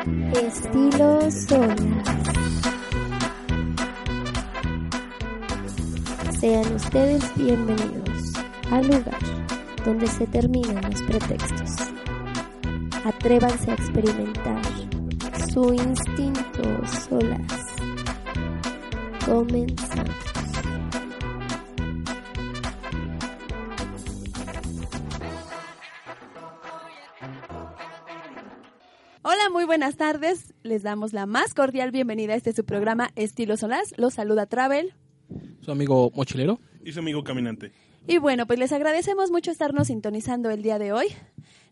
Estilo Solas. Sean ustedes bienvenidos al lugar donde se terminan los pretextos. Atrévanse a experimentar su instinto solas. Comenzamos. Muy buenas tardes. Les damos la más cordial bienvenida a este su programa Estilo Solas. Los saluda Travel. Su amigo mochilero. Y su amigo caminante. Y bueno, pues les agradecemos mucho estarnos sintonizando el día de hoy.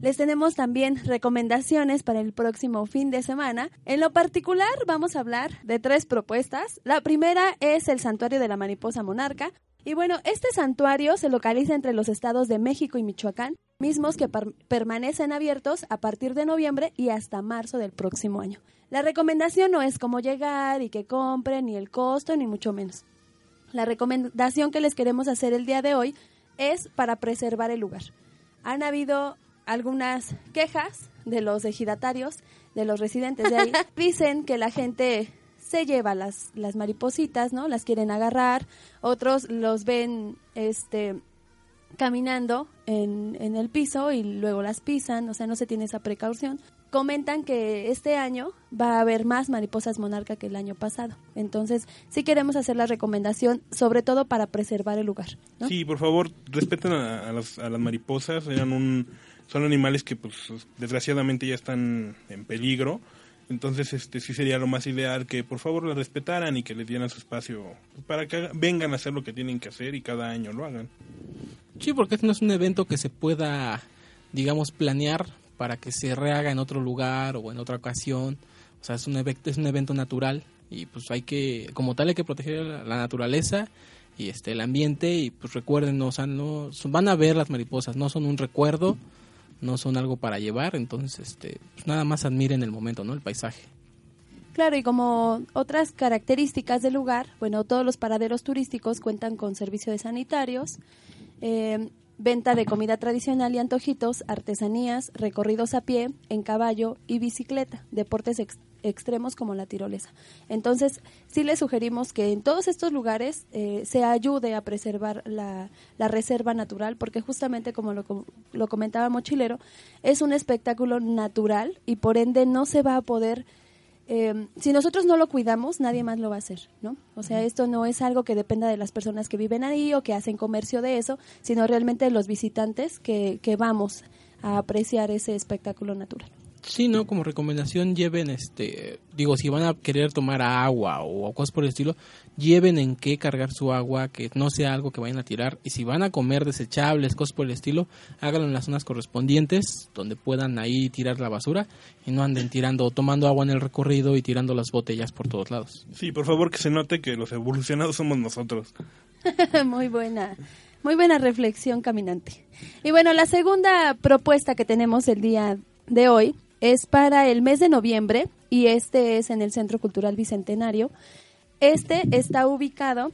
Les tenemos también recomendaciones para el próximo fin de semana. En lo particular vamos a hablar de tres propuestas. La primera es el Santuario de la Mariposa Monarca. Y bueno, este santuario se localiza entre los estados de México y Michoacán, mismos que per- permanecen abiertos a partir de noviembre y hasta marzo del próximo año. La recomendación no es cómo llegar y que compren, ni el costo, ni mucho menos. La recomendación que les queremos hacer el día de hoy es para preservar el lugar. Han habido algunas quejas de los ejidatarios, de los residentes de ahí. Dicen que la gente se lleva las, las maripositas, ¿no? Las quieren agarrar. Otros los ven este, caminando en, en el piso y luego las pisan, o sea, no se tiene esa precaución. Comentan que este año va a haber más mariposas monarca que el año pasado. Entonces, sí queremos hacer la recomendación, sobre todo para preservar el lugar. Sí, por favor, respeten a, a las, a las mariposas. Eran un, son animales que, pues, desgraciadamente ya están en peligro. Entonces, este sí sería lo más ideal que por favor las respetaran y que les dieran su espacio para que vengan a hacer lo que tienen que hacer y cada año lo hagan. Sí, porque este no es un evento que se pueda, digamos, planear para que se rehaga en otro lugar o en otra ocasión. O sea, es un, evento, es un evento natural y pues hay que, como tal, hay que proteger la, la naturaleza y este el ambiente y pues recuerden, o sea, no, van a ver las mariposas, no son un recuerdo, no son algo para llevar, entonces este, pues nada más admiren el momento, ¿no? El paisaje. Claro, y como otras características del lugar, bueno, todos los paraderos turísticos cuentan con servicio de sanitarios, eh, venta de comida tradicional y antojitos, artesanías, recorridos a pie, en caballo y bicicleta, deportes ex- extremos como la tirolesa. Entonces, sí les sugerimos que en todos estos lugares eh, se ayude a preservar la, la reserva natural, porque justamente como lo, lo comentaba Mochilero, es un espectáculo natural y por ende no se va a poder eh, si nosotros no lo cuidamos, nadie más lo va a hacer, ¿no? O sea, esto no es algo que dependa de las personas que viven ahí o que hacen comercio de eso, sino realmente de los visitantes que, que vamos a apreciar ese espectáculo natural. Sí, no, como recomendación lleven, este, digo, si van a querer tomar agua o cosas por el estilo, lleven en qué cargar su agua, que no sea algo que vayan a tirar. Y si van a comer desechables, cosas por el estilo, háganlo en las zonas correspondientes, donde puedan ahí tirar la basura y no anden tirando, tomando agua en el recorrido y tirando las botellas por todos lados. Sí, por favor que se note que los evolucionados somos nosotros. muy buena, muy buena reflexión caminante. Y bueno, la segunda propuesta que tenemos el día de hoy es para el mes de noviembre y este es en el Centro Cultural Bicentenario. Este está ubicado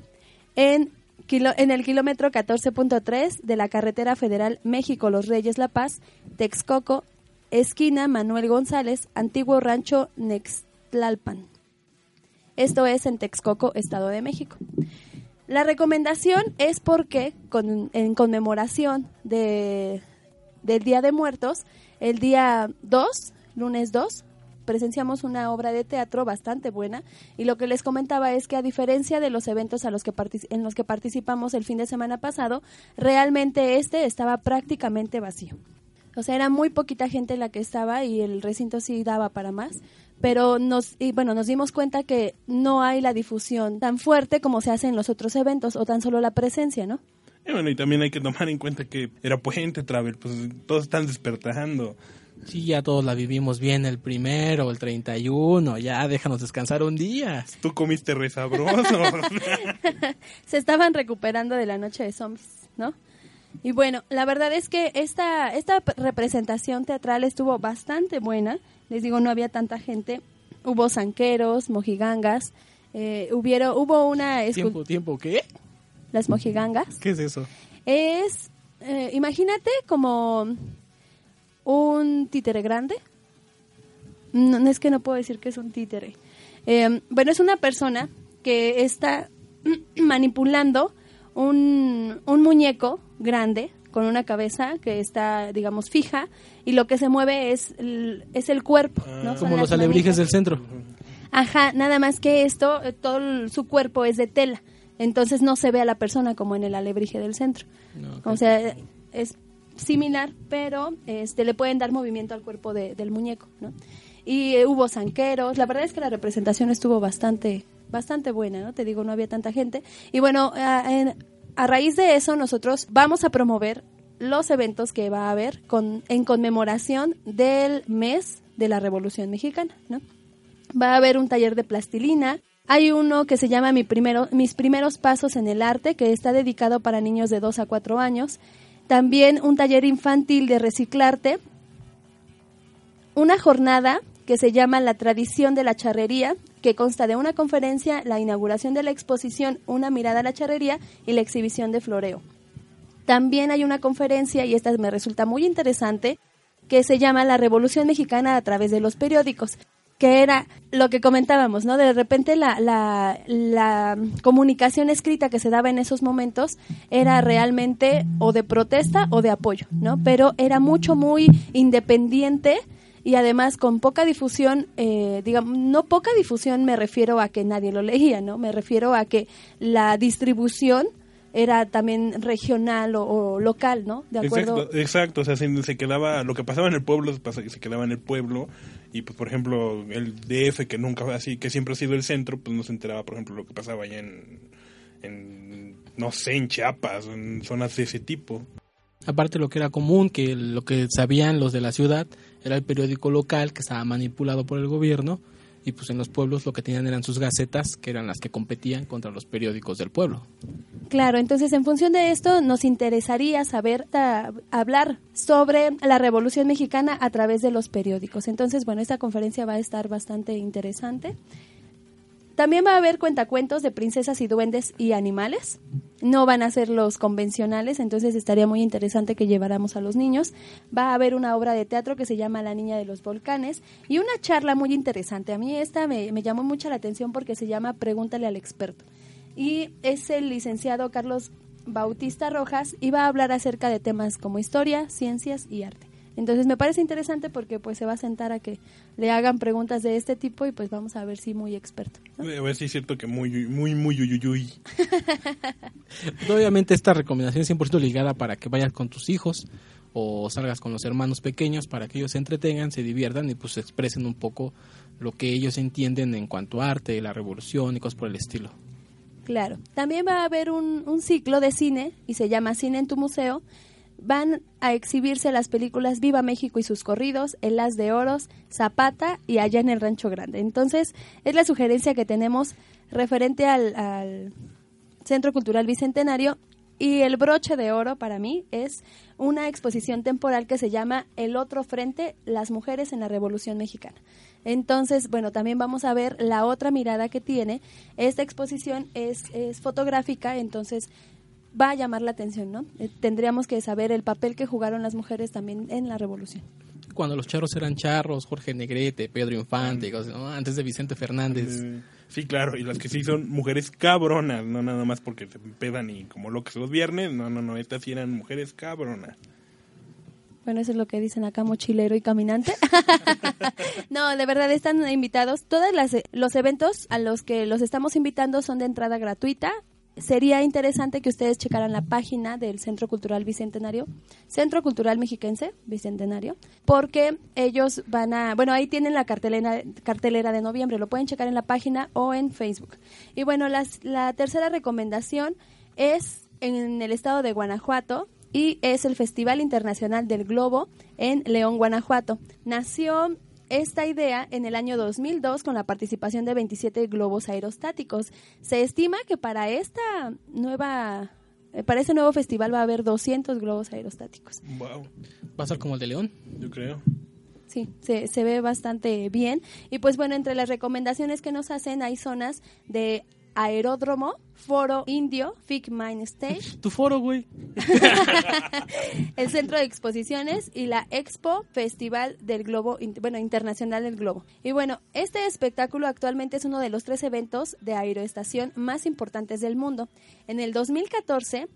en, kilo- en el kilómetro 14.3 de la carretera federal México-Los Reyes La Paz, Texcoco, esquina Manuel González, antiguo rancho Nextlalpan. Esto es en Texcoco, Estado de México. La recomendación es porque con- en conmemoración de, del Día de Muertos, el día 2, lunes 2, presenciamos una obra de teatro bastante buena y lo que les comentaba es que a diferencia de los eventos a los que en los que participamos el fin de semana pasado, realmente este estaba prácticamente vacío. O sea, era muy poquita gente la que estaba y el recinto sí daba para más, pero nos y bueno, nos dimos cuenta que no hay la difusión tan fuerte como se hace en los otros eventos o tan solo la presencia, ¿no? Y bueno, y también hay que tomar en cuenta que era puente, Travel, pues todos están despertando. Sí, ya todos la vivimos bien el primero, el 31, ya déjanos descansar un día. Tú comiste re sabroso. se estaban recuperando de la noche de zombies, ¿no? Y bueno, la verdad es que esta, esta representación teatral estuvo bastante buena. Les digo, no había tanta gente. Hubo zanqueros, mojigangas. Eh, hubiera, hubo una... ¿Tiempo, tiempo qué? Las mojigangas. ¿Qué es eso? Es, eh, imagínate como un títere grande, no, es que no puedo decir que es un títere. Eh, bueno, es una persona que está manipulando un, un muñeco grande con una cabeza que está, digamos, fija y lo que se mueve es el, es el cuerpo, ¿no? Son Como los alebrijes del centro. Ajá, nada más que esto, eh, todo el- su cuerpo es de tela, entonces no se ve a la persona como en el alebrije del centro. No. O sea, es similar, pero este le pueden dar movimiento al cuerpo de- del muñeco, ¿no? Y eh, hubo zanqueros, la verdad es que la representación estuvo bastante bastante buena, ¿no? Te digo, no había tanta gente. Y bueno, a, raíz de eso nosotros vamos a promover los eventos que va a haber con, en conmemoración del mes de la Revolución Mexicana, ¿no? Va a haber un taller de plastilina. Hay uno que se llama Mi primero, Mis primeros pasos en el arte, que está dedicado para niños de 2 a 4 años. También un taller infantil de reciclarte. Una jornada que se llama La tradición de la charrería, que consta de una conferencia, la inauguración de la exposición Una mirada a la charrería y la exhibición de floreo. También hay una conferencia, y esta me resulta muy interesante, que se llama La Revolución Mexicana a través de los periódicos, que era lo que comentábamos, ¿no? De repente la, la, la comunicación escrita que se daba en esos momentos era realmente o de protesta o de apoyo, ¿no? Pero era mucho, muy independiente y además con poca difusión, eh, digamos, no poca difusión me refiero a que nadie lo leía, ¿no? Me refiero a que la distribución era también regional o, o local, ¿no? De acuerdo. Exacto, exacto, o sea, se, se quedaba, lo que pasaba en el pueblo se quedaba en el pueblo y pues por ejemplo el DF que nunca así, que siempre ha sido el centro, pues no se enteraba por ejemplo lo que pasaba allá en, en no sé, en Chiapas, en zonas de ese tipo. Aparte lo que era común, que lo que sabían los de la ciudad era el periódico local que estaba manipulado por el gobierno y pues en los pueblos lo que tenían eran sus gacetas que eran las que competían contra los periódicos del pueblo. Claro, entonces en función de esto nos interesaría saber ta- hablar sobre la Revolución Mexicana a través de los periódicos. Entonces, bueno, esta conferencia va a estar bastante interesante. También va a haber cuentacuentos de princesas y duendes y animales. No van a ser los convencionales, entonces estaría muy interesante que lleváramos a los niños. Va a haber una obra de teatro que se llama La Niña de los Volcanes y una charla muy interesante. A mí esta me, me llamó mucho la atención porque se llama Pregúntale al experto. Y es el licenciado Carlos Bautista Rojas y va a hablar acerca de temas como historia, ciencias y arte. Entonces me parece interesante porque pues se va a sentar a que le hagan preguntas de este tipo y pues vamos a ver si muy experto. ¿no? A ver si es cierto que muy, muy, muy uyuyuy. Obviamente esta recomendación es 100% ligada para que vayas con tus hijos o salgas con los hermanos pequeños para que ellos se entretengan, se diviertan y pues expresen un poco lo que ellos entienden en cuanto a arte, la revolución y cosas por el estilo. Claro. También va a haber un, un ciclo de cine y se llama Cine en tu Museo. Van a exhibirse las películas Viva México y sus corridos, El As de Oros, Zapata y Allá en el Rancho Grande. Entonces, es la sugerencia que tenemos referente al, Centro Cultural Bicentenario. Y el broche de oro para mí es una exposición temporal que se llama El otro frente, las mujeres en la Revolución Mexicana. Entonces, bueno, también vamos a ver la otra mirada que tiene. Esta exposición es fotográfica, entonces va a llamar la atención, ¿no? Eh, tendríamos que saber el papel que jugaron las mujeres también en la revolución. Cuando los charros eran charros, Jorge Negrete, Pedro Infante, ¿no? antes de Vicente Fernández. Eh, Sí, claro, y las que sí son mujeres cabronas, no nada más porque se pedan y como locas los viernes, no, no, no, estas sí eran mujeres cabronas. Bueno, eso es lo que dicen acá, mochilero y caminante. no, de verdad están invitados. Todos los eventos a los que los estamos invitando son de entrada gratuita. Sería interesante que ustedes checaran la página del Centro Cultural Bicentenario, Centro Cultural Mexiquense Bicentenario, porque ellos van a, bueno, ahí tienen la cartelera, cartelera de noviembre, lo pueden checar en la página o en Facebook. Y bueno, las, la tercera recomendación es en el estado de Guanajuato, y es el Festival Internacional del Globo en León, Guanajuato. Nació esta idea en el año 2002 con la participación de 27 globos aerostáticos. Se estima que para esta nueva eh, para este nuevo festival va a haber 200 globos aerostáticos. Wow, ¿Va a ser como el de León? yo creo. Sí, se, se ve bastante bien. Y pues bueno, entre las recomendaciones que nos hacen hay zonas de Aeródromo, Foro Indio, FIC Mine Stage, Tu foro, güey. el Centro de Exposiciones y la Expo Festival del Globo, bueno, Internacional del Globo. Y bueno, este espectáculo actualmente es uno de los tres eventos de aeroestación más importantes del mundo. En el 2014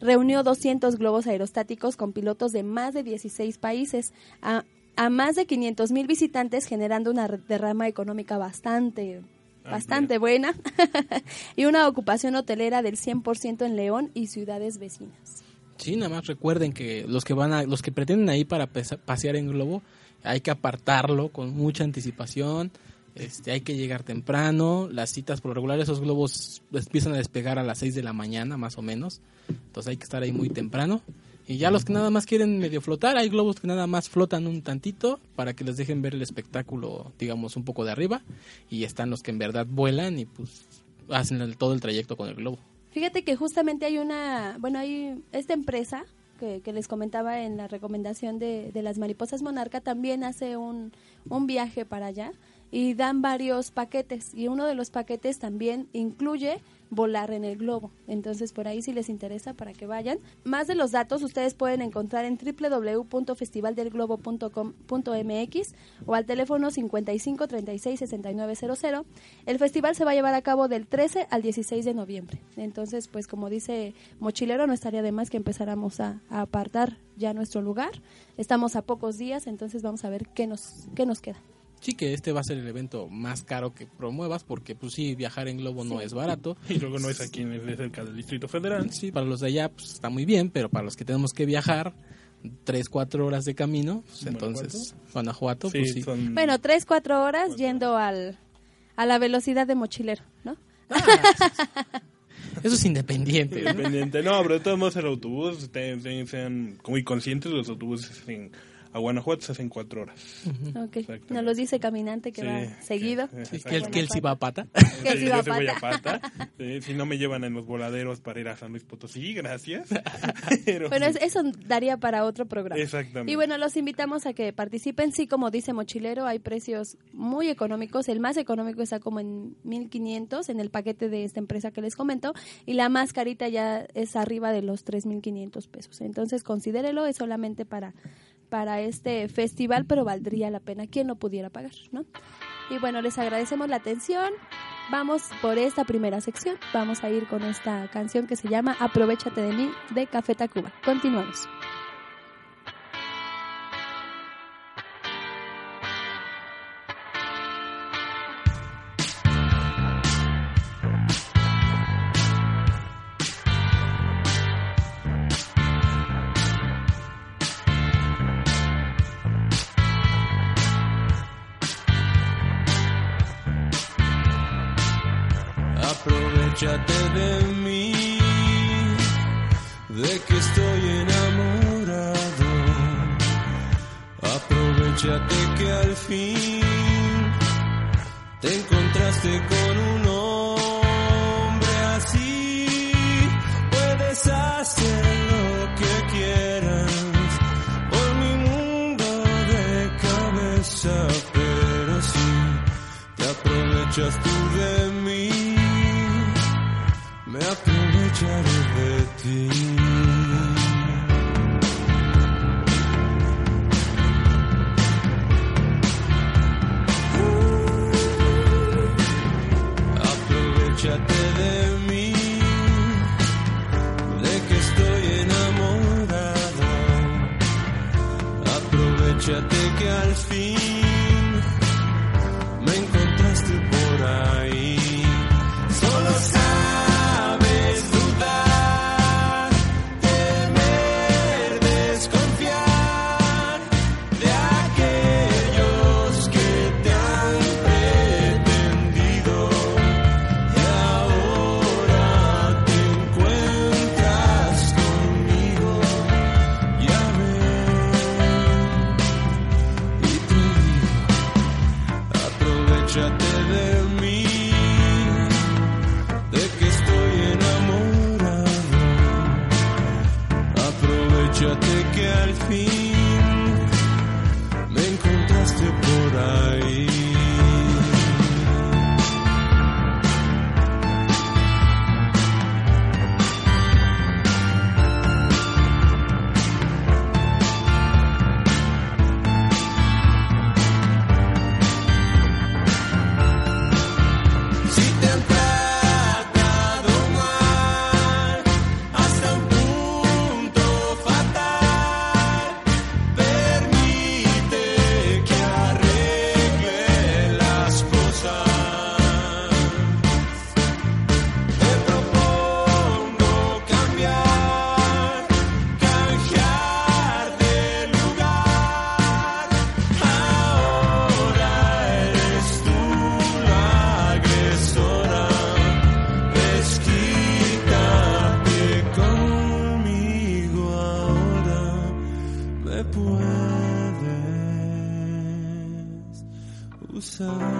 reunió 200 globos aerostáticos con pilotos de más de 16 países a, a más de 500 mil visitantes generando una derrama económica bastante bastante buena y una ocupación hotelera del 100% en León y ciudades vecinas. Sí, nada más recuerden que los que van a, los que pretenden ir para pasear en globo, hay que apartarlo con mucha anticipación. Este, hay que llegar temprano. Las citas por lo regular, esos globos empiezan a despegar a las 6 de la mañana, más o menos. Entonces hay que estar ahí muy temprano. Y ya los que nada más quieren medio flotar, hay globos que nada más flotan un tantito para que les dejen ver el espectáculo, digamos, un poco de arriba. Y están los que en verdad vuelan y pues hacen el- todo el trayecto con el globo. Fíjate que justamente hay una, bueno, hay esta empresa que, que les comentaba en la recomendación de, de las mariposas monarca, también hace un, un viaje para allá y dan varios paquetes y uno de los paquetes también incluye volar en el globo. Entonces por ahí si les interesa para que vayan. Más de los datos ustedes pueden encontrar en www.festivaldelglobo.com.mx o al teléfono 55 36 69 00. El festival se va a llevar a cabo del 13 al 16 de noviembre. Entonces, pues como dice Mochilero, no estaría de más que empezáramos a, a apartar ya nuestro lugar. Estamos a pocos días, entonces vamos a ver qué nos, qué nos queda. Sí, que este va a ser el evento más caro que promuevas, porque pues sí, viajar en globo no es barato. Y luego no es aquí en el, cerca del Distrito Federal. Sí, para los de allá pues, está muy bien, pero para los que tenemos que viajar tres, cuatro horas de camino, pues, entonces Guanajuato, Sí, pues sí. son- Bueno, tres, cuatro horas yendo al, a la velocidad de mochilero, ¿no? Eso es independiente. ¿no? Independiente. No, pero de todos modos el autobús, te- te- sean muy conscientes, los autobuses en, a Guanajuato se hacen cuatro horas. Ok, Exactamente. nos lo dice caminante que Sí, va seguido. que- que, él, que él sí va a pata. Que Sí, va a sí voy a pata. si no me llevan en los voladeros para ir a San Luis Potosí, gracias. Pero Bueno, sí. eso daría para otro programa. Exactamente. Y bueno, los invitamos a que participen. Sí, como dice Mochilero, hay precios muy económicos. El más económico está como en 1500 en el paquete de esta empresa que les comento. Y la más carita ya es arriba de los 3500 pesos. Entonces, considérelo, es solamente para, para este festival, pero valdría la pena quien lo pudiera pagar, ¿no? Y bueno, les agradecemos la atención. Vamos por esta primera sección. Vamos a ir con esta canción que se llama Aprovechate de mí de Café Tacuba. Continuamos. Que Aprovechate que al fin te puedes usar.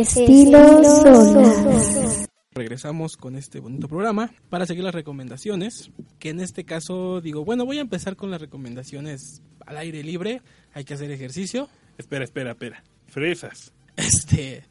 Estilo Solas. Regresamos con este bonito programa para seguir las recomendaciones, que en este caso digo, bueno, voy a empezar con las recomendaciones al aire libre, hay que hacer ejercicio, Espera, espera, espera. Fresas. este,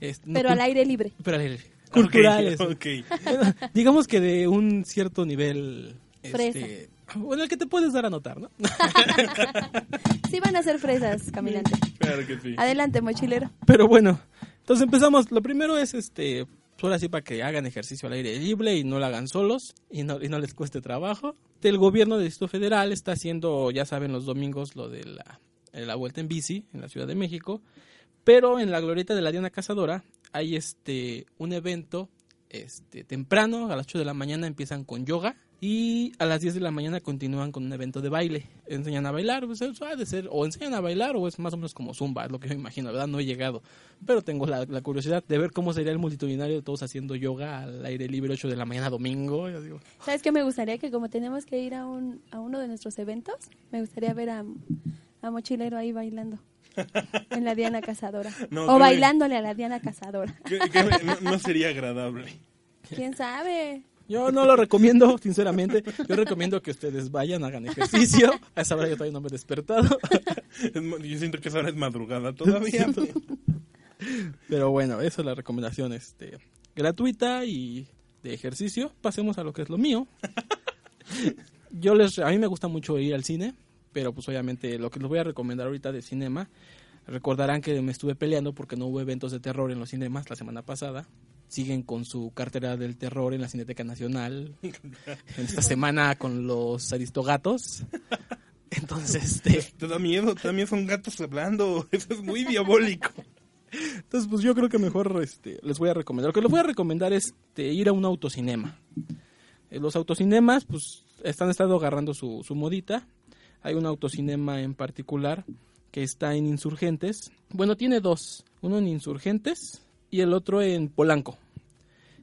este, no Pero al aire libre. pero al aire libre. culturales, Ok, ok. Bueno, digamos que de un cierto nivel, Fresa. este, bueno, el que te puedes dar a notar, ¿no? Sí van a ser fresas, caminante. Claro que sí. Adelante, mochilero. Pero bueno, entonces empezamos. Lo primero es este, ahora sí para que hagan ejercicio al aire libre y no lo hagan solos y no, y no les cueste trabajo. El gobierno del Distrito Federal está haciendo, ya saben, los domingos lo de la, de la vuelta en bici en la Ciudad de México. Pero en la glorieta de la Diana Cazadora hay este un evento este temprano, a las 8 de la mañana empiezan con yoga y a las 10 de la mañana continúan con un evento de baile. Enseñan a bailar, pues eso ha de ser, o enseñan a bailar o es más o menos como zumba, es lo que me imagino, ¿verdad? No he llegado, pero tengo la, la curiosidad de ver cómo sería el multitudinario de todos haciendo yoga al aire libre 8 de la mañana domingo. Yo digo, ¿Sabes qué me gustaría? Que como tenemos que ir a, un, a uno de nuestros eventos, me gustaría ver a, a Mochilero ahí bailando. En la Diana Cazadora. No, o bailándole a la Diana Cazadora. Que- que no, no sería agradable. ¿Quién sabe? Yo no lo recomiendo, sinceramente. Yo recomiendo que ustedes vayan, hagan ejercicio. A esa hora yo todavía no me he despertado. Yo siento que esa hora es madrugada todavía. Pero bueno, esa es la recomendación este, gratuita y de ejercicio. Pasemos a lo que es lo mío. Yo les, a mí me gusta mucho ir al cine, pero pues obviamente lo que les voy a recomendar ahorita de cinema, recordarán que me estuve peleando porque no hubo eventos de terror en los cinemas la semana pasada. Siguen con su cartera del terror en la Cineteca Nacional. En esta semana con los aristogatos. Entonces, este, Te da miedo, también son gatos hablando. Eso es muy diabólico. Entonces, pues yo creo que mejor este, les voy a recomendar. Lo que les voy a recomendar es este, ir a un autocinema. Eh, los autocinemas, pues, están estado agarrando su, su modita. Hay un autocinema en particular que está en Insurgentes. Bueno, tiene dos. Uno en Insurgentes y el otro en Polanco.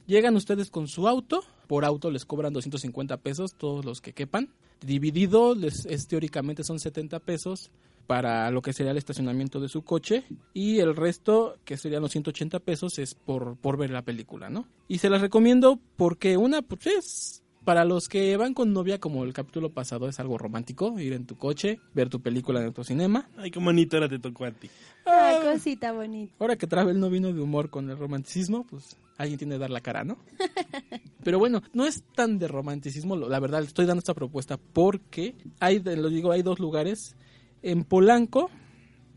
Llegan ustedes con su auto. Por auto les cobran 250 pesos todos los que quepan. Dividido, les, es, teóricamente son 70 pesos para lo que sería el estacionamiento de su coche y el resto, que serían los 180 pesos, es por, por ver la película, ¿no? Y se las recomiendo porque una, pues es para los que van con novia, como el capítulo pasado, es algo romántico, ir en tu coche, ver tu película en tu cinema. Ay, qué bonito ahora te tocó a ti. Ay, cosita bonita. Ahora que Travel no vino de humor con el romanticismo, pues alguien tiene que dar la cara, ¿no? Pero bueno, no es tan de romanticismo, lo- la verdad, estoy dando esta propuesta porque hay, de- lo digo, hay dos lugares. En Polanco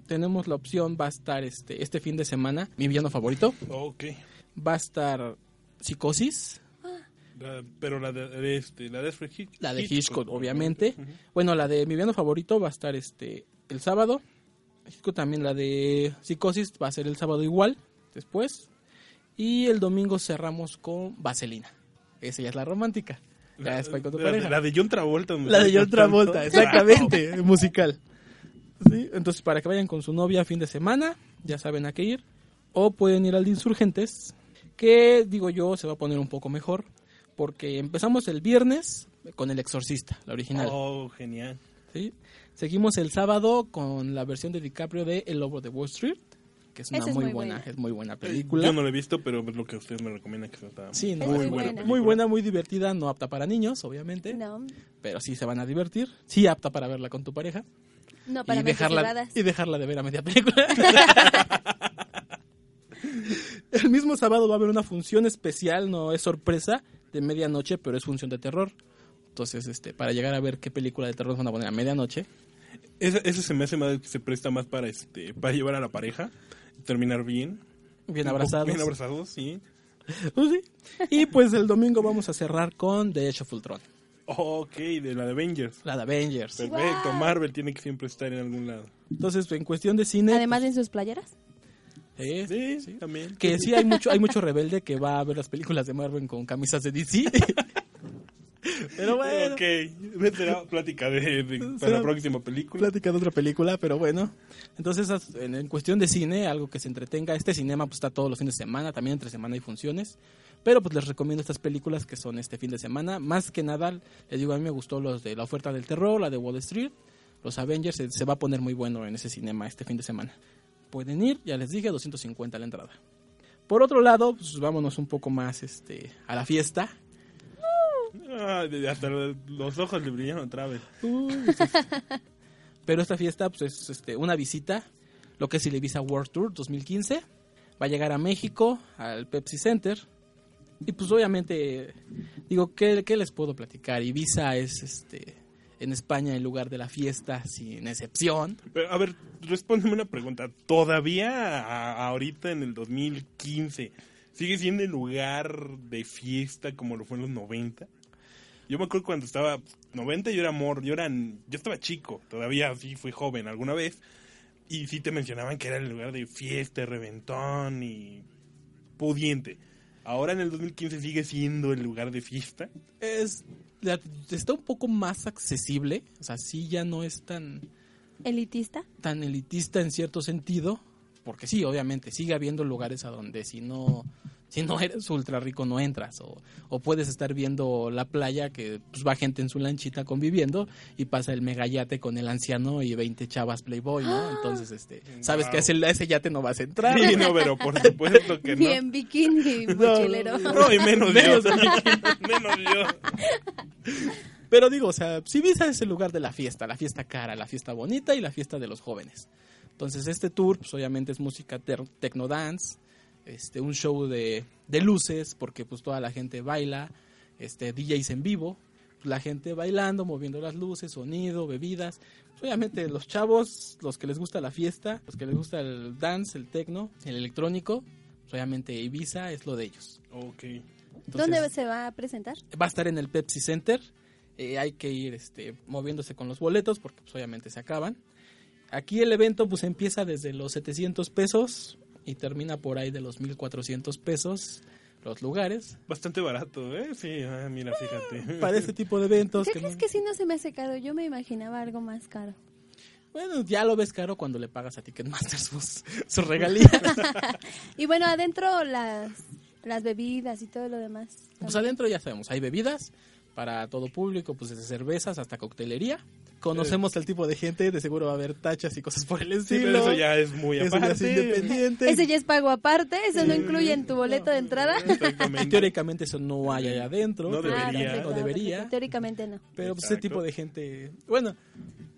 tenemos la opción, va a estar este, este fin de semana, mi villano favorito, Ok. va a estar Psicosis, La- pero la de, este, la de Hitch- la de Hitchcock, obviamente. Bueno, la de mi villano favorito va a estar este el sábado. Hitchcock también la de Psicosis va a ser el sábado igual, después. Y el domingo cerramos con Vaselina. Esa ya es la romántica. La, la de- pareja. la de John Travolta. La de John Travolta, encantando. exactamente, musical. Sí, entonces para que vayan con su novia fin de semana, ya saben a qué ir. O pueden ir al de Insurgentes, que digo yo se va a poner un poco mejor, porque empezamos el viernes con El Exorcista, la original. Oh, genial. ¿sí? Seguimos el sábado con la versión de DiCaprio de El Lobo de Wall Street, que es una es muy, muy buena, buena. es muy buena película. Yo no la he visto, pero es lo que ustedes me recomiendan que está Sí, no, Es muy, muy buena. buena. Muy buena, muy divertida, no apta para niños, obviamente, No, pero sí se van a divertir. Sí apta para verla con tu pareja. no para y dejarla cerradas. y dejarla de ver a media película. El mismo sábado va a haber una función especial, no es sorpresa, de medianoche, pero es función de terror. Entonces, este, para llegar a ver qué película de terror van a poner a medianoche, Ese, ese se me hace más que se presta más para este para llevar a la pareja, terminar bien. bien abrazados. Bien abrazados, sí. Pues sí. Y pues el domingo vamos a cerrar con The Age of Ultron, Ok, de la de Avengers. la de Avengers. Perfecto, Marvel tiene que siempre estar en algún lado. Entonces, en cuestión de cine, Además en sus playeras. Eh, Sí, sí. también. que sí hay mucho hay mucho rebelde que va a ver las películas de Marvel con camisas de DC. Pero bueno, Ok, será plática de, de- para la próxima película. plática de otra película, pero bueno. Entonces, en cuestión de cine, algo que se entretenga. Este cinema pues está todos los fines de semana, también entre semana hay funciones. Pero pues les recomiendo estas películas que son este fin de semana. Más que nada, les digo, a mí me gustó los de La Oferta del Terror, la de Wall Street, los Avengers. Se, se va a poner muy bueno en ese cinema este fin de semana. Pueden ir, ya les dije, 250 la entrada. Por otro lado, pues vámonos un poco más este, a la fiesta. Ah, hasta los ojos le brillan otra vez. Pero esta fiesta pues, es este, una visita, lo que es Televisa World Tour 2015. Va a llegar a México, al Pepsi Center. Y pues obviamente, digo, ¿qué, qué les puedo platicar? Ibiza es este, en España el lugar de la fiesta, sin excepción. Pero, a ver, respóndeme una pregunta. ¿Todavía a- ahorita en el 2015 sigue siendo el lugar de fiesta como lo fue en los 90? Yo me acuerdo cuando estaba 90 yo era amor, yo era yo estaba chico, todavía sí fui joven alguna vez y sí te mencionaban que era el lugar de fiesta, reventón y pudiente. Ahora en el 2015 sigue siendo el lugar de fiesta. Es, está un poco más accesible, o sea, sí ya no es tan... Elitista. tan elitista en cierto sentido, porque sí, obviamente, sigue habiendo lugares a donde si no, si no eres ultra rico no entras, o, o puedes estar viendo la playa que pues, va gente en su lanchita conviviendo y pasa el megayate con el anciano y 20 chavas playboy, ¿no? Entonces, este, sabes Wow. que a ese, a ese yate no vas a entrar. Sí, no, pero por supuesto que no. Bien bikini, mochilero. No, y menos, Menos yo. menos yo. Pero digo, o sea, Ibiza es el lugar de la fiesta, la fiesta cara, la fiesta bonita y la fiesta de los jóvenes. Entonces este tour, pues obviamente es música techno dance, este, un show de, de luces, porque pues toda la gente baila, este, DJs en vivo, la gente bailando, moviendo las luces, sonido, bebidas. Pues, obviamente los chavos, los que les gusta la fiesta, los que les gusta el dance, el techno, el electrónico, pues, obviamente Ibiza es lo de ellos. Ok. Entonces, ¿Dónde se va a presentar? va a estar en el Pepsi Center. Eh, hay que ir este, moviéndose con los boletos porque pues, obviamente se acaban. Aquí el evento pues empieza desde los 700 pesos y termina por ahí de los 1400 pesos los lugares. Bastante barato, ¿eh? Sí, ah, mira, fíjate. Para este tipo de eventos. ¿Qué que crees no- que sí no se me hace caro? Yo me imaginaba algo más caro. Bueno, ya lo ves caro cuando le pagas a Ticketmaster sus, sus regalías. Y bueno, adentro las, las bebidas y todo lo demás. pues adentro ya sabemos, hay bebidas para todo público, pues desde cervezas hasta coctelería. Conocemos el tipo de gente, de seguro va a haber tachas y cosas por el Sí, estilo. pero eso ya es muy Eso ya es aparte. independiente. Ese ya es pago aparte, eso no incluye en tu boleto de entrada. Y teóricamente eso no hay allá adentro. No Ah, debería. perfecto, No debería. perfecto. Teóricamente no. Pero pues, ese tipo de gente, bueno,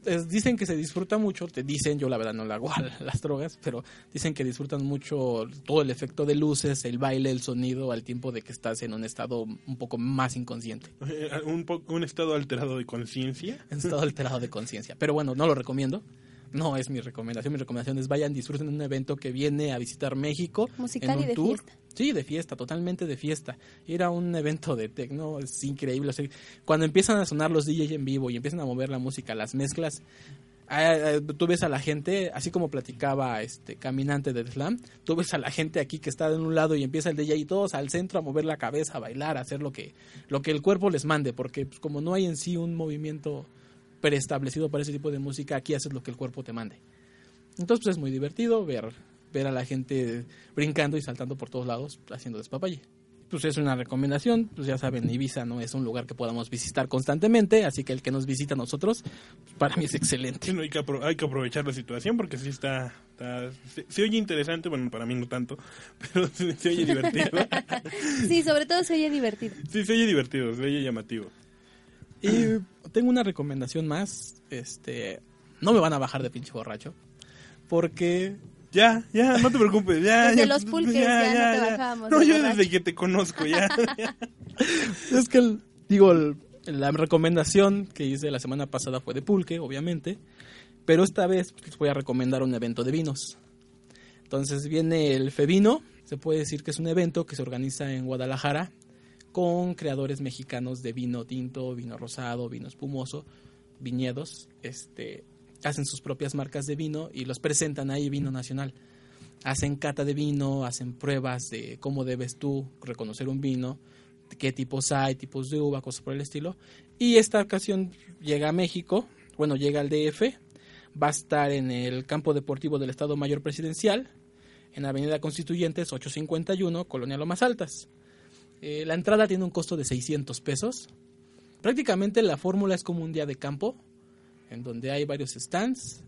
es- dicen que se disfruta mucho, te dicen, yo la verdad no le hago a las drogas, pero dicen que disfrutan mucho todo el efecto de luces, el baile, el sonido, al tiempo de que estás en un estado un poco más inconsciente, Eh, Un, po- un estado alterado de conciencia. en estado alterado de conciencia. Pero bueno, no lo recomiendo. No es mi recomendación. Mi recomendación es vayan, disfruten un evento que viene a visitar México. Musical en un y de tour. fiesta. Sí, de fiesta, totalmente de fiesta. Ir a un evento de techno es increíble. O sea, cuando empiezan a sonar los DJs en vivo y empiezan a mover la música, las mezclas, ah, ah, tú ves a la gente, así como platicaba este caminante del slam, tú ves a la gente aquí que está de un lado y empieza el DJ y todos al centro a mover la cabeza, a bailar, a hacer lo que, lo que el cuerpo les mande, porque pues, como no hay en sí un movimiento preestablecido para ese tipo de música, aquí haces lo que el cuerpo te mande. Entonces pues es muy divertido ver, ver a la gente brincando y saltando por todos lados haciendo despapalle. Pues es una recomendación, pues ya saben, Ibiza no es un lugar que podamos visitar constantemente, así que el que nos visita a nosotros, pues, para mí es excelente. Hay, que apro- hay que aprovechar la situación porque sí está... está- se, se oye interesante, bueno, para mí no tanto, pero se, se oye divertido. Sí, sobre todo se oye divertido. Sí, se oye divertido, se oye llamativo. Y tengo una recomendación más, este, no me van a bajar de pinche borracho, porque Ya, ya, no te preocupes, ya. Desde ya, los pulques ya no te bajábamos No, de yo borracho. desde que te conozco, ya. es que, el- digo, el- La recomendación que hice la semana pasada fue de pulque, obviamente, pero esta vez les voy a recomendar un evento de vinos. Entonces viene el Fevino, se puede decir que es un evento que se organiza en Guadalajara con creadores mexicanos de vino tinto, vino rosado, vino espumoso, viñedos, este, hacen sus propias marcas de vino y los presentan ahí vino nacional. Hacen cata de vino, hacen pruebas de cómo debes tú reconocer un vino, qué tipos hay, tipos de uva, cosas por el estilo. Y esta ocasión llega a México, bueno, llega al DF, va a estar en el campo deportivo del Estado Mayor Presidencial, en Avenida Constituyentes 851, Colonia Lomas Altas. Eh, la entrada tiene un costo de 600 pesos. Prácticamente la fórmula es como un día de campo, en donde hay varios stands,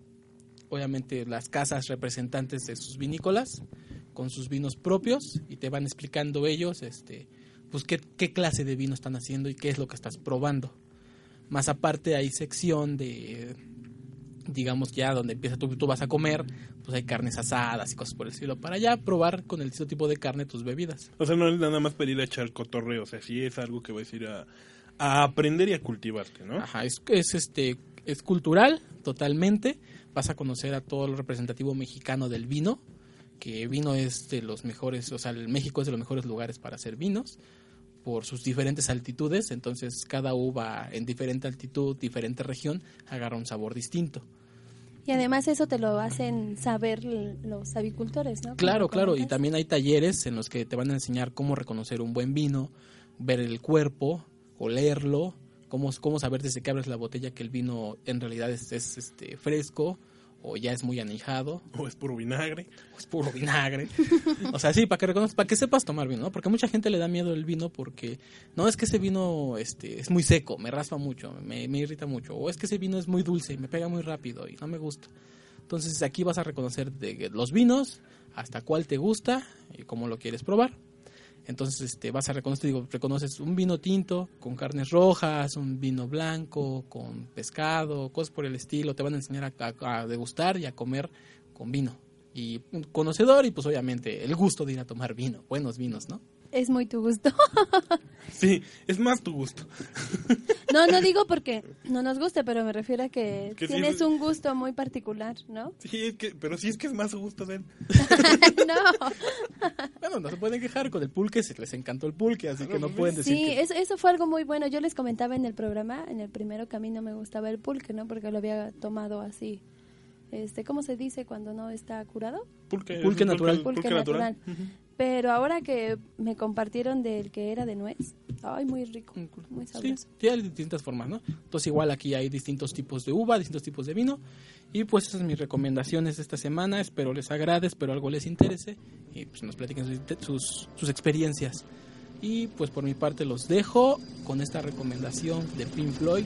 obviamente las casas representantes de sus vinícolas, con sus vinos propios, y te van explicando ellos este, pues qué, qué clase de vino están haciendo y qué es lo que estás probando. Más aparte hay sección de, digamos ya donde empieza tú, tú vas a comer, pues hay carnes asadas y cosas por el estilo, para ya probar con el tipo de carne tus bebidas. O sea, no es nada más para ir a echar cotorreo, o sea, sí es algo que vas a ir a, a aprender y a cultivarte, ¿no? Ajá, es, es, este, es cultural totalmente, vas a conocer a todo lo representativo mexicano del vino, que vino es de los mejores, o sea, el México es de los mejores lugares para hacer vinos por sus diferentes altitudes, entonces cada uva en diferente altitud, diferente región, agarra un sabor distinto. Y además eso te lo hacen saber los avicultores, ¿no? Claro, claro, y también hay talleres en los que te van a enseñar cómo reconocer un buen vino, ver el cuerpo, olerlo, cómo, cómo saber desde que abres la botella que el vino en realidad es, es, este, fresco o ya es muy anijado, O es puro vinagre. o es puro vinagre. o sea, sí, para que reconozcas, para que sepas tomar vino, ¿no? Porque mucha gente le da miedo el vino porque no es que ese vino este es muy seco, me raspa mucho, me, me irrita mucho, o es que ese vino es muy dulce, me pega muy rápido y no me gusta. Entonces aquí vas a reconocer de los vinos, hasta cuál te gusta y cómo lo quieres probar. Entonces este, vas a reconocer, digo, reconoces un vino tinto con carnes rojas, un vino blanco con pescado, cosas por el estilo. Te van a enseñar a, a- degustar y a comer con vino. Y un conocedor y pues obviamente el gusto de ir a tomar vino, buenos vinos, ¿no? Es muy tu gusto. Sí, es más tu gusto. no, no digo porque no nos guste, pero me refiero a que, Que sí, tienes es- un gusto muy particular, ¿no? Sí, es que, pero sí es que es más su gusto de él. no. Bueno, no se pueden quejar con el pulque, se les encantó el pulque, así que no pueden decir Sí, que... eso, eso fue algo muy bueno. Yo les comentaba en el programa, en el primero que a mí no me gustaba el pulque, ¿no? Porque lo había tomado así. Este, ¿Cómo se dice cuando no está curado? Pulque, natural. Pulque, natural. Pero ahora que me compartieron del que era de nuez, ay, muy rico, muy Sí, sabroso. sí, hay distintas formas, ¿no? Entonces igual aquí hay distintos tipos de uva, distintos tipos de vino. Y pues esas son mis recomendaciones de esta semana. Espero les agrade, espero algo les interese. Y pues nos platiquen sus, sus, sus experiencias. Y pues por mi parte los dejo con esta recomendación de Pink Floyd.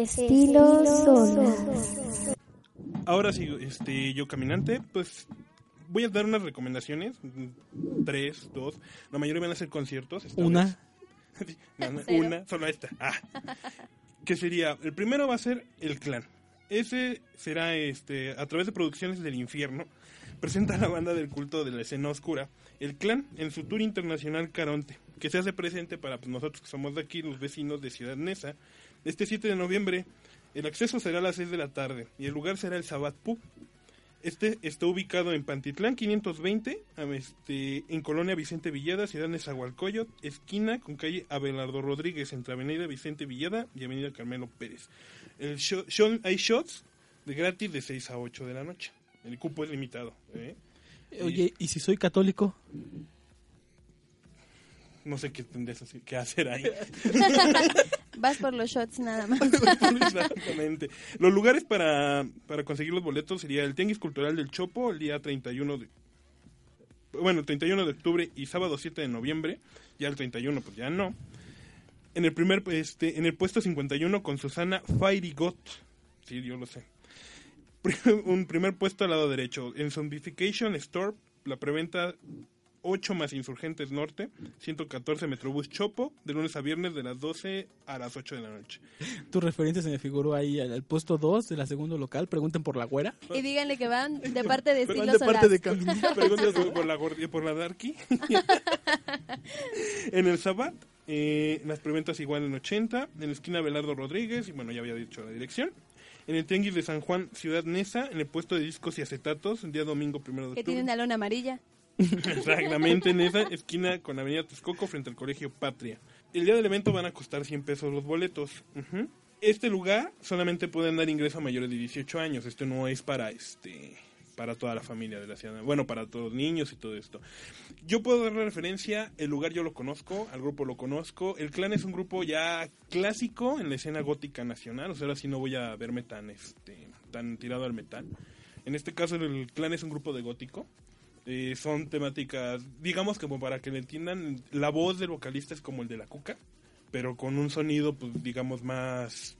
Estilo Solas. Ahora sí, este, yo caminante, pues voy a dar unas recomendaciones. mm, Tres, dos. La mayoría van a ser conciertos. esta Una. vez. Una, solo esta. Ah. que sería, el primero va a ser El Clan. Ese será este a través de Producciones del Infierno. Presenta a la banda del culto de la escena oscura, El Clan, en su tour internacional Caronte, que se hace presente para pues, nosotros que somos de aquí, los vecinos de Ciudad Neza. Este 7 de noviembre, el acceso será a las 6 de la tarde y el lugar será el Sabat Pub. Este está ubicado en Pantitlán 520, a- este, en Colonia Vicente Villada, Ciudad Nezahualcóyotl, esquina con calle Abelardo Rodríguez, entre Avenida Vicente Villada y Avenida Carmelo Pérez. El show, show- hay shots de gratis de 6 a 8 de la noche. El cupo es limitado. ¿eh? Oye, ¿y si soy católico? No sé qué tendrías que hacer ahí. Vas por los shots nada más. Exactamente. Los lugares para, para conseguir los boletos sería el Tianguis Cultural del Chopo el día 31 de... Bueno, 31 de octubre y sábado 7 de noviembre. Ya el 31 pues ya no. En el primer este en el puesto 51 con Susana Fairy Got. Sí, yo lo sé. Un primer puesto al lado derecho. En Zombification Store la preventa 8 más Insurgentes Norte, 114 Metrobús Chopo, de lunes a viernes de las 12 a las 8 de la noche. Tu referencia se me figuró ahí al, puesto 2 de la segundo local. Pregunten por la güera. Y díganle que van de parte de Van Estilo de parte de Solaz. Preguntas por, la, gordi- por la Darky. en el Sabat, eh, las preventas igual en 80, en la esquina Belardo Rodríguez, y bueno, ya había dicho la dirección. En el Tianguis de San Juan, Ciudad Neza, en el puesto de discos y acetatos, el día domingo primero de Que octubre. tiene una lona amarilla. Exactamente, en esa esquina con Avenida Texcoco frente al Colegio Patria. El día del evento van a costar 100 pesos los boletos. Este lugar solamente pueden dar ingreso a mayores de 18 años. Esto no es para este para toda la familia de la ciudad. Bueno, para todos los niños y todo esto. Yo puedo dar la referencia, el lugar yo lo conozco, al grupo lo conozco. El clan es un grupo ya clásico en la escena gótica nacional, o sea, ahora sí no voy a verme tan este tan tirado al metal. En este caso el clan es un grupo de gótico. Eh, son temáticas, digamos como para que le entiendan, la voz del vocalista es como el de la cuca, pero con un sonido, pues digamos, más,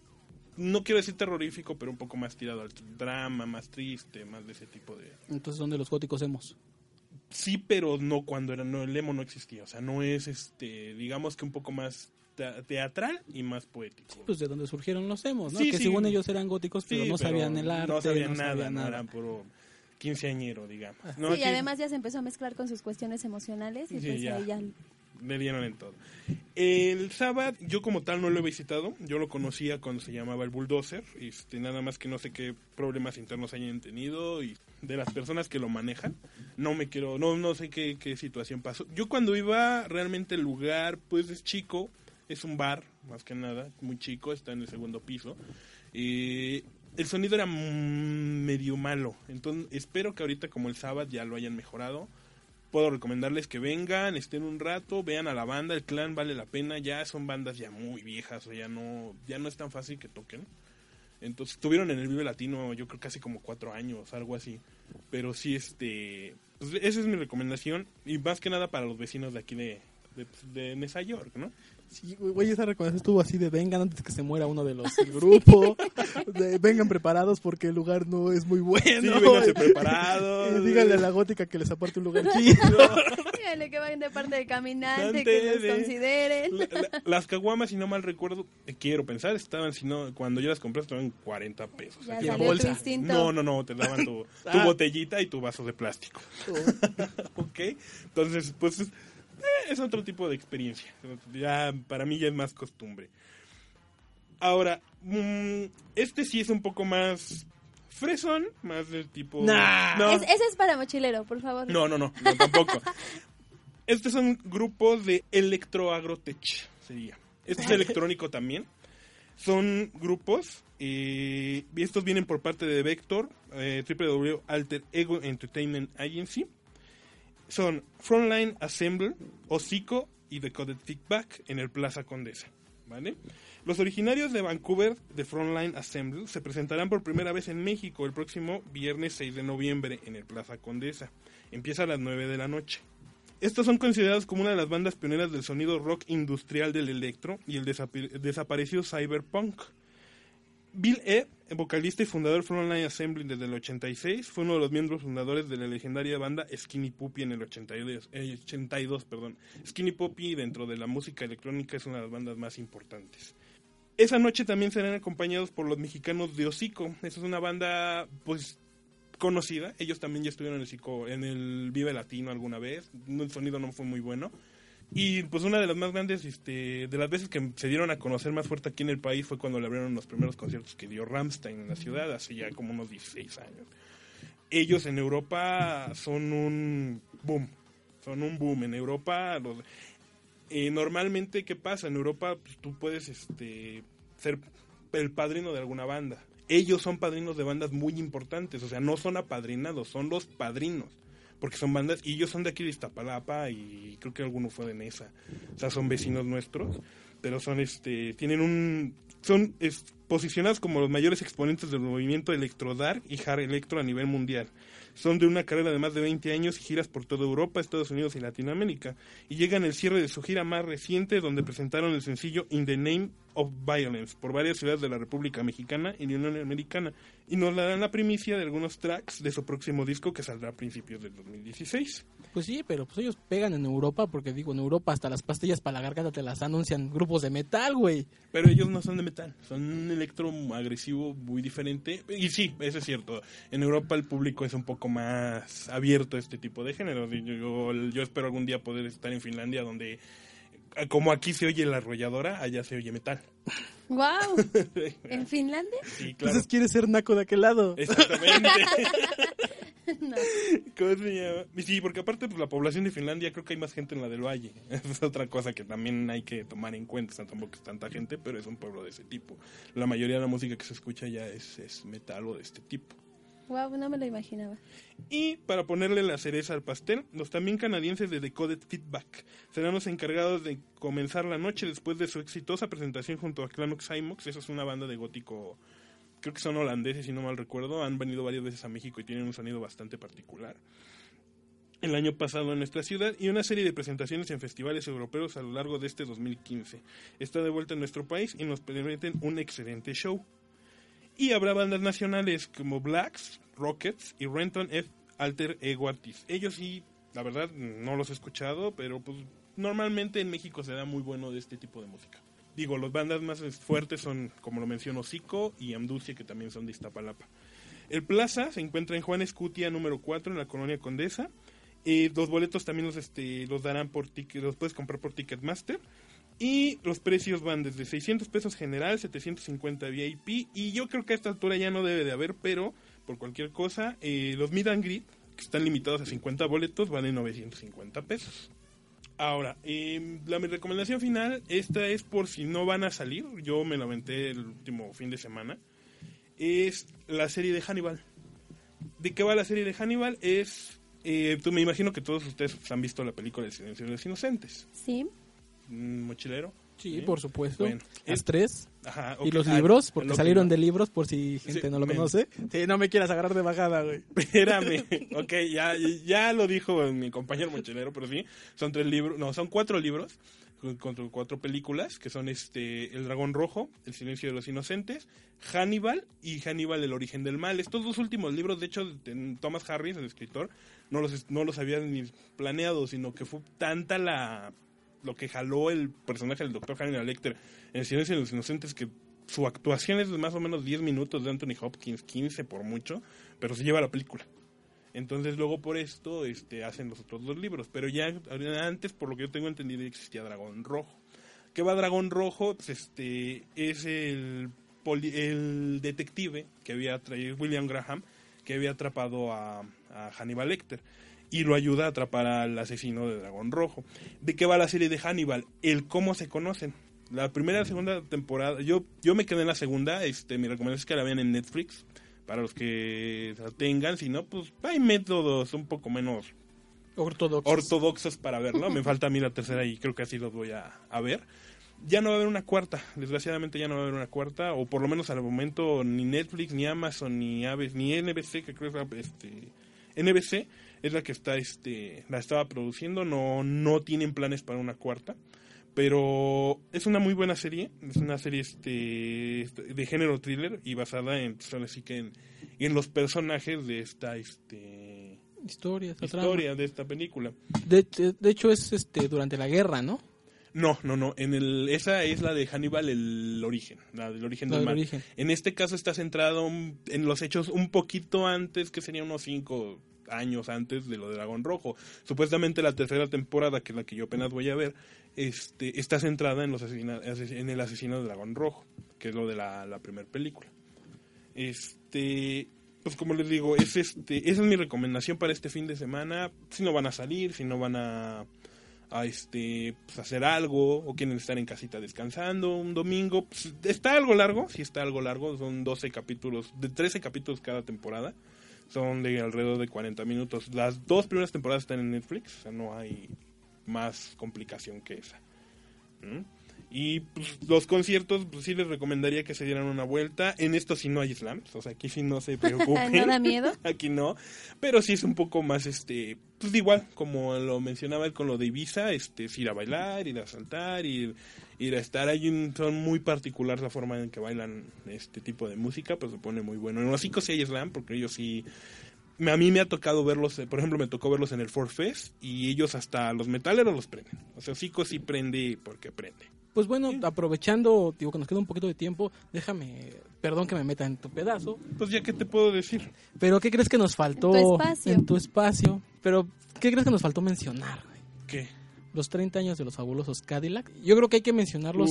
no quiero decir terrorífico, pero un poco más tirado al drama, más triste, más de ese tipo de... Entonces, ¿dónde los góticos hemos? Sí, pero no cuando era, no, el emo no existía, o sea, no es, este, digamos que un poco más te- teatral y más poético. Pues de donde surgieron los emos, ¿no? Sí, que sí. según ellos eran góticos, pero no pero sabían el arte, no sabían nada, sabían nada. eran puro quinceañero, digamos. No, sí, y además ya se empezó a mezclar con sus cuestiones emocionales y Sí, pues ya. ahí ya le dieron en todo. El sábado, yo como tal no lo he visitado, yo lo conocía cuando se llamaba el Bulldozer, este, nada más que no sé qué problemas internos hayan tenido y de las personas que lo manejan, no me quiero, no, no sé qué, qué situación pasó. Yo cuando iba, realmente el lugar, pues es chico, es un bar, más que nada, muy chico, está en el segundo piso. Eh, el sonido era medio malo, entonces espero que ahorita como el sábado ya lo hayan mejorado puedo recomendarles que vengan, estén un rato, vean a la banda, el clan vale la pena, ya son bandas ya muy viejas, o ya no, ya no es tan fácil que toquen. Entonces estuvieron en el Vive Latino, yo creo casi como cuatro años, algo así. Pero sí, este, pues esa es mi recomendación y más que nada para los vecinos de aquí de, de, de Nueva York, ¿no? Sí, güey, esa recomendación estuvo así de vengan antes que se muera uno de los del grupo. de, vengan preparados porque el lugar no es muy bueno. Sí, vénganse preparados. Y díganle a la gótica que les aparte un lugar chido. Díganle que vayan de parte de caminante, Dante que los de- consideren. La- la- las caguamas, si no mal recuerdo, eh, quiero pensar, estaban, si no, cuando yo las compré estaban 40 pesos. Ya Aquí. en bolsa. No, no, no, te daban tu, tu Ah. botellita y tu vaso de plástico. ok, entonces, pues eh, es otro tipo de experiencia. Ya, para mí ya es más costumbre. Ahora, mm, este sí es un poco más fresón, más del tipo... Nah. No. Es- ese es para mochilero, por favor. No, no, no, no, tampoco. Estos son grupos de electroagrotech, sería. Este es electrónico también. Son grupos, eh, y estos vienen por parte de Vector, eh, Alter Ego Entertainment Agency. Son Frontline Assemble, Hocico y Decoded Feedback en el Plaza Condesa. ¿Vale? Los originarios de Vancouver de Frontline Assemble se presentarán por primera vez en México el próximo viernes 6 de noviembre en el Plaza Condesa. Empieza a las 9 de la noche. Estos son considerados como una de las bandas pioneras del sonido rock industrial del electro y el desaparecido cyberpunk. Bill E., vocalista y fundador Frontline Assembly desde el 86, fue uno de los miembros fundadores de la legendaria banda Skinny Puppy en el 82. eh, 82 perdón. Skinny Puppy dentro de la música electrónica es una de las bandas más importantes. Esa noche también serán acompañados por los mexicanos de Hocico. Esa es una banda, pues, conocida. Ellos también ya estuvieron en el, en el Vive Latino alguna vez. El sonido no fue muy bueno. Y pues una de las más grandes, este, de las veces que se dieron a conocer más fuerte aquí en el país fue cuando le abrieron los primeros conciertos que dio Ramstein en la ciudad, hace ya como unos 16 años. Ellos en Europa son un boom, son un boom. En Europa, los, eh, normalmente, ¿qué pasa? En Europa pues, tú puedes este, ser el padrino de alguna banda. Ellos son padrinos de bandas muy importantes, o sea, no son apadrinados, son los padrinos porque son bandas y ellos son de aquí de Iztapalapa y creo que alguno fue de Nesa. O sea, son vecinos nuestros, pero son este tienen un son posicionados como los mayores exponentes del movimiento electrodark y hard electro a nivel mundial. Son de una carrera de más de 20 años y giras por toda Europa, Estados Unidos y Latinoamérica. Y llegan el cierre de su gira más reciente, donde presentaron el sencillo In the Name of Violence por varias ciudades de la República Mexicana y la Unión Americana. Y nos darán la primicia de algunos tracks de su próximo disco que saldrá a principios del 2016. Pues sí, pero pues ellos pegan en Europa porque digo, en Europa hasta las pastillas para la garganta te las anuncian grupos de metal, güey. Pero ellos no son de metal, son un electro agresivo muy diferente. Y sí, eso es cierto. En Europa el público es un poco más abierto a este tipo de géneros. Yo, yo espero algún día poder estar en Finlandia donde, como aquí se oye la arrolladora, allá se oye metal. ¡Wow! ¿En Finlandia? Sí, claro. Entonces quieres ser naco de aquel lado. Exactamente. No. ¿Cómo se llama? Sí, porque aparte pues, la población de Finlandia creo que hay más gente en la del Valle. Es otra cosa que también hay que tomar en cuenta. O sea, tampoco es tanta gente, pero es un pueblo de ese tipo. La mayoría de la música que se escucha ya es, es metal o de este tipo. No me lo imaginaba. Y para ponerle la cereza al pastel, los también canadienses de Decoded Feedback serán los encargados de comenzar la noche después de su exitosa presentación junto a Clanox Simox. Esa es una banda de gótico, creo que son holandeses, si no mal recuerdo. Han venido varias veces a México y tienen un sonido bastante particular. El año pasado en nuestra ciudad y una serie de presentaciones en festivales europeos a lo largo de este 2015. Está de vuelta en nuestro país y nos permiten un excelente show. Y habrá bandas nacionales como Blacks, Rockets y Renton F. Alter Ego Artists. Ellos sí, la verdad, no los he escuchado, pero pues normalmente en México se da muy bueno de este tipo de música. Digo, las bandas más fuertes son, como lo menciono, Zico y Amducia, que también son de Iztapalapa. El Plaza se encuentra en Juan Escutia número 4 en la colonia Condesa. Eh, los boletos también los, este, los darán por ticket, los puedes comprar por Ticketmaster. Y los precios van desde 600 pesos general, 750 VIP. Y yo creo que a esta altura ya no debe de haber, pero por cualquier cosa, eh, los Mid and Greet, que están limitados a 50 boletos, van en 950 pesos. Ahora, eh, la mi recomendación final, esta es por si no van a salir, yo me la aventé el último fin de semana, es la serie de Hannibal. ¿De qué va la serie de Hannibal? Es, eh, tú me imagino que todos ustedes han visto la película El silencio de los inocentes. Sí. Mochilero. Sí, por supuesto. Bueno, Las es- tres. Ajá, Y los Ah, libros, porque lo que- salieron de libros por si gente Sí, no lo conoce. Sí, no me quieras agarrar de bajada, güey. Espérame. ok, ya, ya lo dijo mi compañero mochilero, pero sí. Son tres libros, no, son cuatro libros con cuatro películas que son este El Dragón Rojo, El Silencio de los Inocentes, Hannibal y Hannibal El Origen del Mal. Estos dos últimos libros, de hecho, Thomas Harris, el escritor, no los, no los había ni planeado, sino que fue tanta la lo que jaló el personaje del Dr. Hannibal Lecter en Silencio de los Inocentes que su actuación es de más o menos 10 minutos de Anthony Hopkins, 15 por mucho, pero se lleva la película. Entonces luego por esto este, hacen los otros dos libros. Pero ya antes, por lo que yo tengo entendido, existía Dragón Rojo. ¿Qué va Dragón Rojo? Pues este es el, poli- el detective que había traído, William Graham, que había atrapado a Hannibal Lecter. Y lo ayuda a atrapar al asesino de Dragón Rojo. ¿De qué va la serie de Hannibal? El cómo se conocen. La primera y segunda temporada, yo, yo me quedé en la segunda, este, mi recomendación es que la vean en Netflix, para los que la tengan, si no, pues hay métodos un poco menos Ortodoxo. ortodoxos para verlo. Me falta a mí la tercera y creo que así los voy a, a ver. Ya no va a haber una cuarta, desgraciadamente ya no va a haber una cuarta, o por lo menos al momento ni Netflix, ni Amazon, ni Aves, ni NBC, que creo que este, NBC es la que está, este, la estaba produciendo, no, no tienen planes para una cuarta, pero es una muy buena serie, es una serie este, de género thriller y basada en, pues, ahora sí que en, en los personajes de esta, este, Historia, historia de esta película. De, de- de hecho, es este durante la guerra, ¿no? No, no, no. En el, esa es la de Hannibal, el origen, la del origen La del del origen. En este caso está centrado en los hechos un poquito antes, que serían unos cinco años antes de lo de Dragón Rojo. Supuestamente la tercera temporada, que es la que yo apenas voy a ver, este, está centrada en, los en el asesino de Dragón Rojo, que es lo de la, la primera película. Este, pues como les digo, es este, esa es mi recomendación para este fin de semana. Si no van a salir, si no van a a este pues, hacer algo o quieren estar en casita descansando un domingo pues, está algo largo sí está algo largo son 12 capítulos de 13 capítulos cada temporada son de alrededor de 40 minutos las dos primeras temporadas están en Netflix o sea no hay más complicación que esa ¿Mm? Y pues, los conciertos, pues sí les recomendaría que se dieran una vuelta. En esto sí no hay slams, o sea, aquí sí no se preocupen. ¿No da miedo? Aquí no, pero sí es un poco más, este, pues igual, como lo mencionaba él con lo de Ibiza, este, es ir a bailar, ir a saltar, ir, ir a estar ahí, un- son muy particular la forma en que bailan este tipo de música, pues se pone muy bueno. En los sí hay slam, porque ellos sí, a mí me ha tocado verlos, por ejemplo, me tocó verlos en el Ford Fest, y ellos hasta los metaleros los prenden. O sea, Hocico sí prende porque prende. Pues bueno, aprovechando, digo que nos queda un poquito de tiempo, déjame, perdón que me meta en tu pedazo, Pues ya, ¿qué te puedo decir? pero ¿qué crees que nos faltó En tu espacio. en tu espacio? Pero ¿qué crees que nos faltó mencionar? güey? ¿Qué? Los 30 años de los fabulosos Cadillac. Yo creo que hay que mencionarlos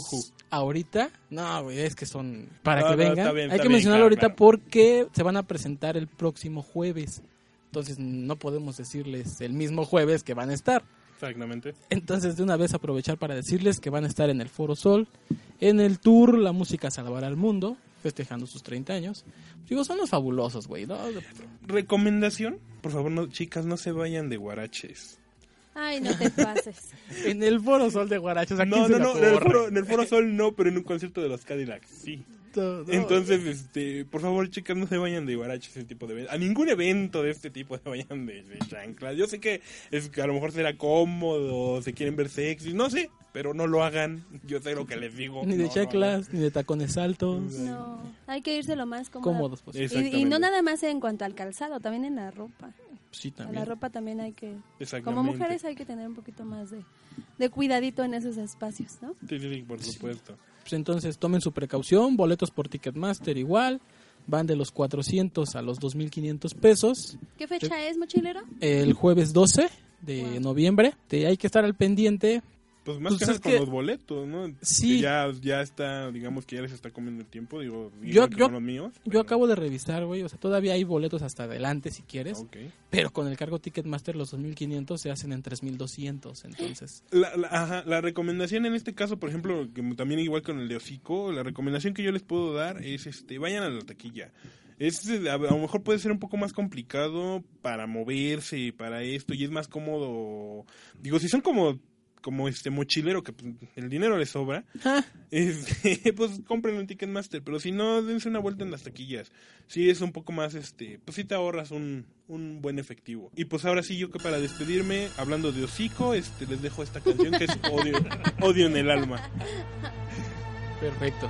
ahorita. No, güey, es que son para No, que no, vengan. está bien, hay está que bien, mencionarlo claro, ahorita claro. porque se van a presentar el próximo jueves. Entonces no podemos decirles el mismo jueves que van a estar. Exactamente. Entonces, de una vez aprovechar para decirles que van a estar en el Foro Sol, en el tour La Música Salvará al Mundo, festejando sus 30 años. Digo, son los fabulosos, güey, ¿no? Recomendación, por favor, no, chicas, no se vayan de guaraches. Ay, no te pases. En el Foro Sol de Guarachos, aquí No, no, no, en el, ocurre? foro, en el Foro Sol no, pero en un concierto de los Cadillacs, sí. No. Entonces, este, por favor, chicas, no se vayan de guaraches ese tipo de. A ningún evento de este tipo se vayan de, de chanclas. Yo sé que es que a lo mejor será cómodo, se quieren ver sexy, no sé, pero no lo hagan. Yo sé lo que les digo. Ni de No, no, chaclas, ni de tacones altos. No, hay que irse lo más cómodo. Cómodos, pues. Y, no nada más en cuanto al calzado, también en la ropa. Sí, En la también. ropa también hay que... Exactamente. Como mujeres hay que tener un poquito más de, de cuidadito en esos espacios, ¿no? Sí, sí, sí, por supuesto. Pues entonces tomen su precaución, boletos por Ticketmaster igual, van de los 400 a los 2.500 pesos. ¿Qué fecha es, mochilero? El jueves 12 de Wow. noviembre, Te- hay que estar al pendiente. Pues más Pues que nada con que- los boletos, ¿no? Sí. Que ya, ya está, digamos que ya les está comiendo el tiempo, digo, Yo- los míos. Yo acabo de revisar, güey, o sea, todavía hay boletos hasta adelante si quieres, Ok. pero con el cargo Ticketmaster los 2.500 se hacen en 3.200, entonces... La, la- ajá, la recomendación en este caso, por ejemplo, que también igual con el de hocico, la recomendación que yo les puedo dar es, este, vayan a la taquilla. Es, a, a lo mejor puede ser un poco más complicado para moverse, para esto, y es más cómodo. Digo, si son como, como este mochilero, que pues, el dinero les sobra, Ah, este, pues compren un Ticketmaster, pero si no, dense una vuelta en las taquillas. Sí es un poco más, este, pues sí te ahorras un, un buen efectivo. Y pues ahora sí, yo que para despedirme, hablando de hocico, este, les dejo esta canción que es Odio, odio en el alma. perfecto.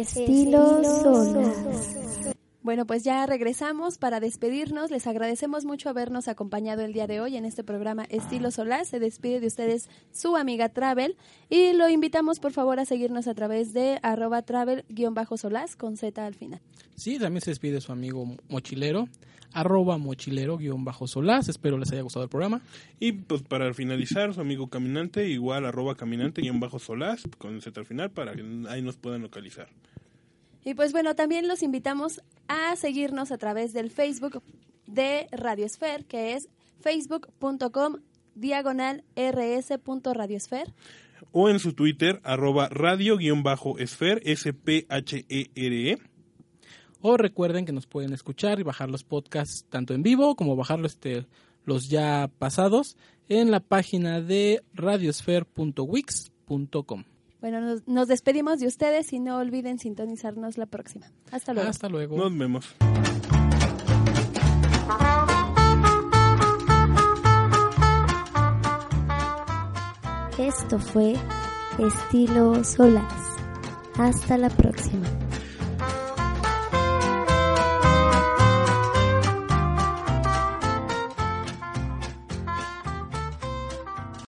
Estilo Solas. Bueno, pues ya regresamos para despedirnos. Les agradecemos mucho habernos acompañado el día de hoy en este programa Estilo Solar. Se despide de ustedes su amiga Travel y lo invitamos por favor a seguirnos a través de arroba travel-solaz con Z al final. Sí, también se despide su amigo mochilero, arroba mochilero-solaz. Espero les haya gustado el programa. Y pues para finalizar, su amigo caminante, igual arroba caminante guion bajo solaz, con Z al final, para que ahí nos puedan localizar. Y pues bueno, también los invitamos a seguirnos a través del Facebook de Radiosfer, que es facebook.com diagonal rs.radiosfer. O en su Twitter, arroba radio-esfer, S-P-H-E-R-E. O recuerden que nos pueden escuchar y bajar los podcasts tanto en vivo como bajarlos este, los ya pasados en la página de radiosphere.wix.com. Bueno, nos, nos despedimos de ustedes y no olviden sintonizarnos la próxima. Hasta luego. Hasta luego. Nos vemos. Esto fue Estilo Solas. Hasta la próxima.